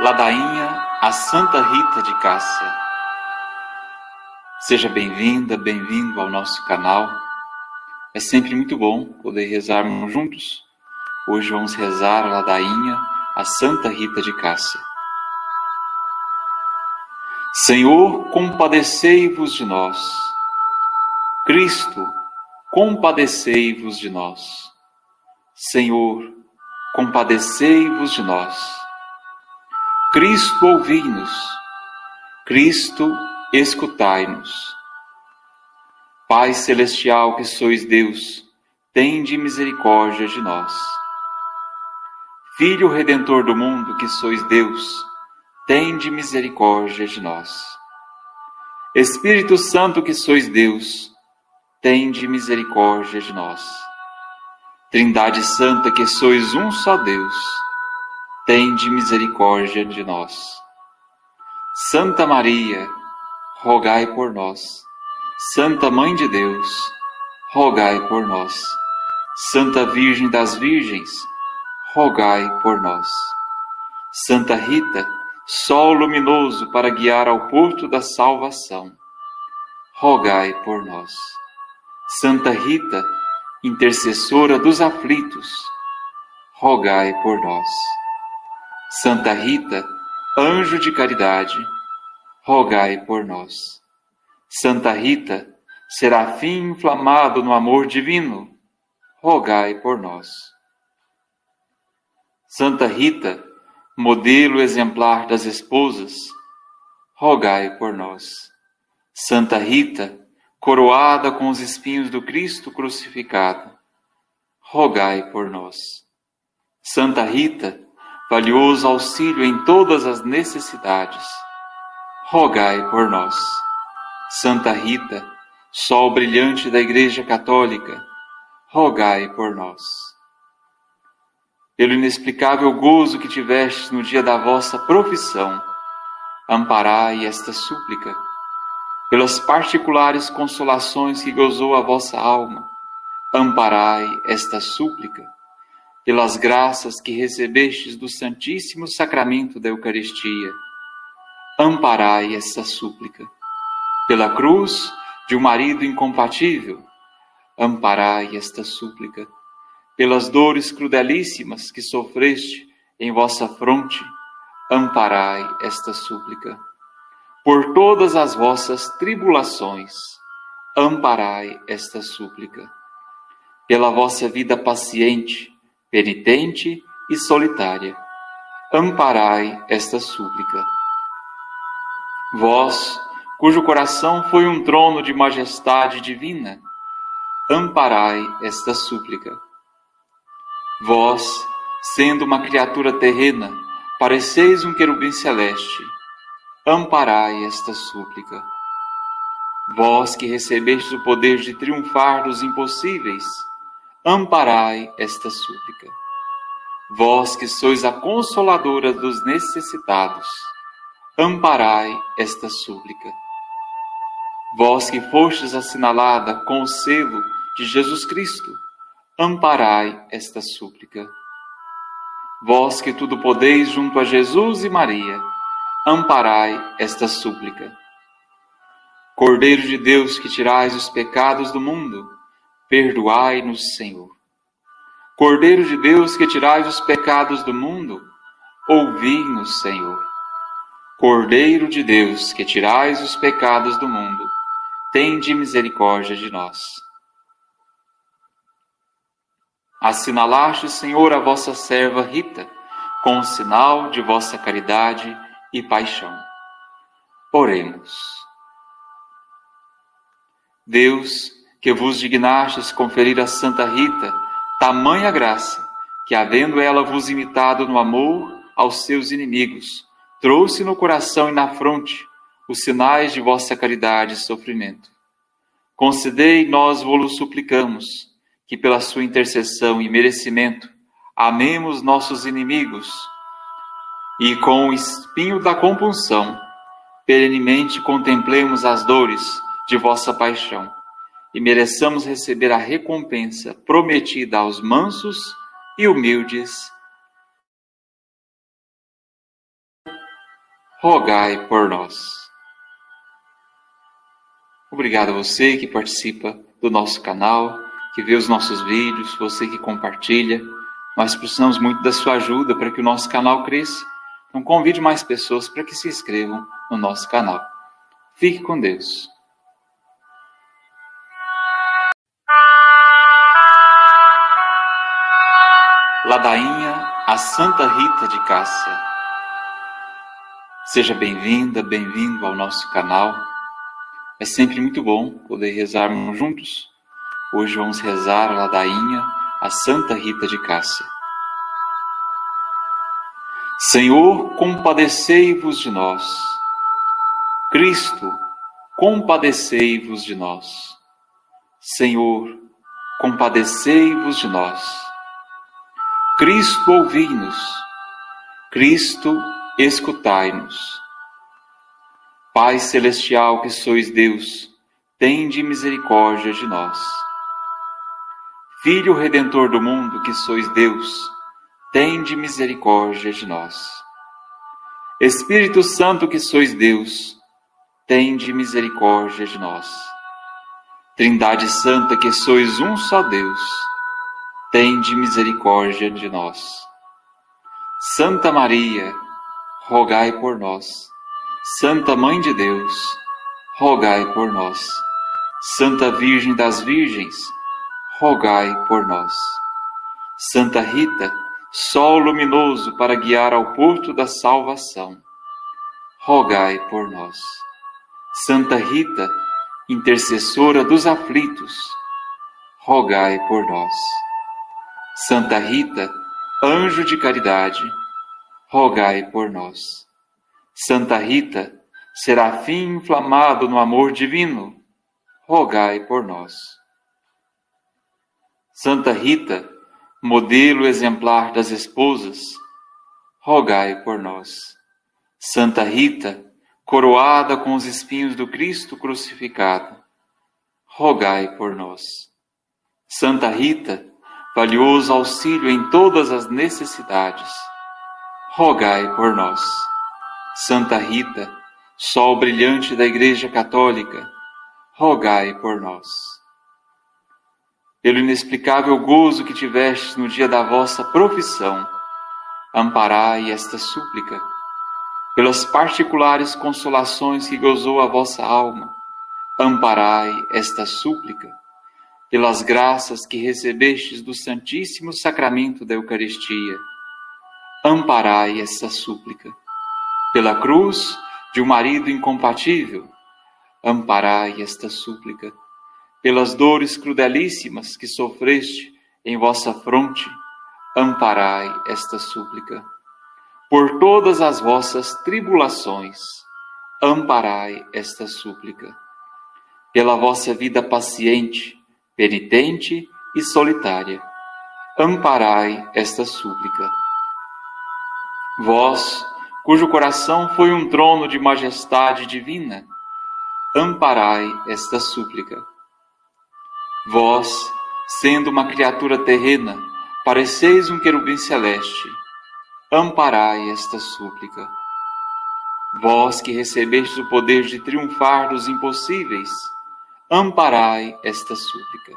ladainha a Santa Rita de Cássia. Seja bem-vinda, bem-vindo ao nosso canal. É sempre muito bom poder rezarmos juntos. Hoje vamos rezar a ladainha a Santa Rita de Cássia. Senhor, compadecei-vos de nós. Cristo, compadecei-vos de nós. Senhor, compadecei-vos de nós. Cristo, ouvi-nos. Cristo, escutai-nos. Pai celestial que sois Deus, tende misericórdia de nós. Filho redentor do mundo que sois Deus, tende misericórdia de nós. Espírito Santo que sois Deus, tende misericórdia de nós. Trindade Santa que sois um só Deus, tende misericórdia de nós. Santa Maria, rogai por nós. Santa Mãe de Deus, rogai por nós. Santa Virgem das Virgens, rogai por nós. Santa Rita, sol luminoso para guiar ao porto da salvação, rogai por nós. Santa Rita, intercessora dos aflitos, rogai por nós. Santa Rita, anjo de caridade, rogai por nós. Santa Rita, serafim inflamado no amor divino, rogai por nós. Santa Rita, modelo exemplar das esposas, rogai por nós. Santa Rita, coroada com os espinhos do Cristo crucificado, rogai por nós. Santa Rita, valioso auxílio em todas as necessidades, rogai por nós. Santa Rita, sol brilhante da Igreja Católica, rogai por nós. Pelo inexplicável gozo que tivestes no dia da vossa profissão, amparai esta súplica. Pelas particulares consolações que gozou a vossa alma, amparai esta súplica pelas graças que recebestes do Santíssimo Sacramento da Eucaristia, amparai essa súplica. Pela cruz de um marido incompatível, amparai esta súplica. Pelas dores crudelíssimas que sofreste em vossa fronte, amparai esta súplica. Por todas as vossas tribulações, amparai esta súplica. Pela vossa vida paciente, penitente e solitária, amparai esta súplica. Vós, cujo coração foi um trono de majestade divina, amparai esta súplica. Vós, sendo uma criatura terrena, pareceis um querubim celeste, amparai esta súplica. Vós que recebestes o poder de triunfar dos impossíveis, amparai esta súplica. Vós que sois a consoladora dos necessitados, amparai esta súplica. Vós que fostes assinalada com o selo de Jesus Cristo, amparai esta súplica. Vós que tudo podeis junto a Jesus e Maria, amparai esta súplica. Cordeiro de Deus que tirais os pecados do mundo, perdoai-nos, Senhor. Cordeiro de Deus que tirais os pecados do mundo, ouvi-nos, Senhor. Cordeiro de Deus que tirais os pecados do mundo, tende misericórdia de nós. Assinalaste, Senhor, a vossa serva Rita, com o sinal de vossa caridade e paixão. Oremos. Deus, que vos dignastes conferir a Santa Rita tamanha graça, que, havendo ela vos imitado no amor aos seus inimigos, trouxe no coração e na fronte os sinais de vossa caridade e sofrimento. Concedei, nós vos suplicamos, que pela sua intercessão e merecimento amemos nossos inimigos e com o espinho da compunção perenemente contemplemos as dores de vossa paixão e mereçamos receber a recompensa prometida aos mansos e humildes. rogai por nós. Obrigado a você que participa do nosso canal, que vê os nossos vídeos, você que compartilha. Nós precisamos muito da sua ajuda para que o nosso canal cresça. Então convide mais pessoas para que se inscrevam no nosso canal. Fique com Deus. Ladainha a Santa Rita de Cássia. Seja bem-vinda, bem-vindo ao nosso canal. É sempre muito bom poder rezarmos juntos. Hoje vamos rezar a ladainha a Santa Rita de Cássia. Senhor, compadecei-vos de nós. Cristo, compadecei-vos de nós. Senhor, compadecei-vos de nós. Cristo, ouvi-nos. Cristo, escutai-nos. Pai celestial que sois Deus, tende misericórdia de nós. Filho redentor do mundo que sois Deus, tende misericórdia de nós. Espírito Santo que sois Deus, tende misericórdia de nós. Trindade Santa que sois um só Deus, tende misericórdia de nós. Santa Maria, rogai por nós. Santa Mãe de Deus, rogai por nós. Santa Virgem das Virgens, rogai por nós. Santa Rita, sol luminoso para guiar ao porto da salvação, rogai por nós. Santa Rita, intercessora dos aflitos, rogai por nós. Santa Rita, anjo de caridade, rogai por nós. Santa Rita, serafim inflamado no amor divino, rogai por nós. Santa Rita, modelo exemplar das esposas, rogai por nós. Santa Rita, coroada com os espinhos do Cristo crucificado, rogai por nós. Santa Rita, valioso auxílio em todas as necessidades, rogai por nós. Santa Rita, sol brilhante da Igreja Católica, rogai por nós. Pelo inexplicável gozo que tivestes no dia da vossa profissão, amparai esta súplica. Pelas particulares consolações que gozou a vossa alma, amparai esta súplica. Pelas graças que recebestes do Santíssimo Sacramento da Eucaristia, amparai esta súplica. Pela cruz de um marido incompatível, amparai esta súplica. Pelas dores crudelíssimas que sofreste em vossa fronte, amparai esta súplica. Por todas as vossas tribulações, amparai esta súplica. Pela vossa vida paciente, penitente e solitária, amparai esta súplica Vós, cujo coração foi um trono de majestade divina, amparai esta súplica. Vós, sendo uma criatura terrena, pareceis um querubim celeste, amparai esta súplica. Vós que recebestes o poder de triunfar dos impossíveis, amparai esta súplica.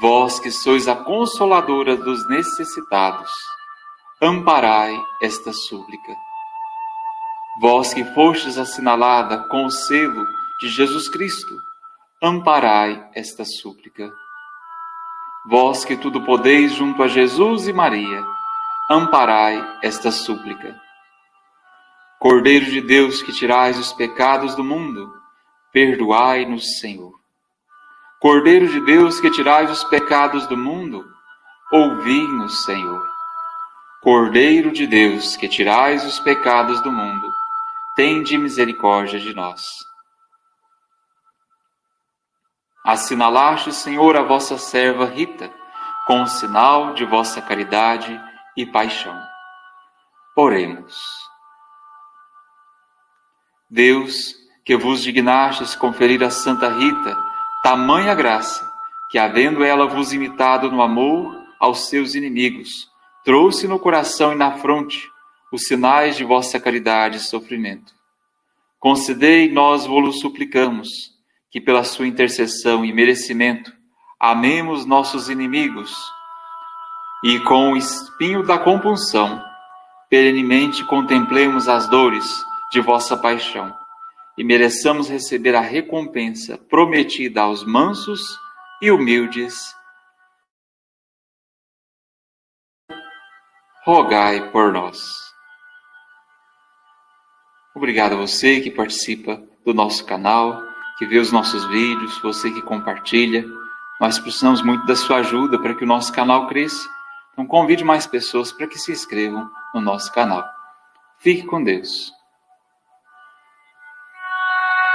Vós que sois a consoladora dos necessitados, amparai esta súplica. Vós que fostes assinalada com o selo de Jesus Cristo, amparai esta súplica. Vós que tudo podeis junto a Jesus e Maria, amparai esta súplica. Cordeiro de Deus que tirais os pecados do mundo, perdoai-nos, Senhor. Cordeiro de Deus que tirais os pecados do mundo, ouvi-nos, Senhor. Cordeiro de Deus, que tirais os pecados do mundo, tende misericórdia de nós. Assinalaste, Senhor, a vossa serva Rita, com o sinal de vossa caridade e paixão. Oremos. Deus, que vos dignastes conferir a Santa Rita tamanha graça, que havendo ela vos imitado no amor aos seus inimigos, trouxe no coração e na fronte os sinais de vossa caridade e sofrimento. Concedei, nós vos suplicamos, que pela sua intercessão e merecimento amemos nossos inimigos e com o espinho da compunção perenemente contemplemos as dores de vossa paixão e mereçamos receber a recompensa prometida aos mansos e humildes. Rogai por nós. Obrigado a você que participa do nosso canal, que vê os nossos vídeos, você que compartilha. Nós precisamos muito da sua ajuda para que o nosso canal cresça. Então convide mais pessoas para que se inscrevam no nosso canal. Fique com Deus.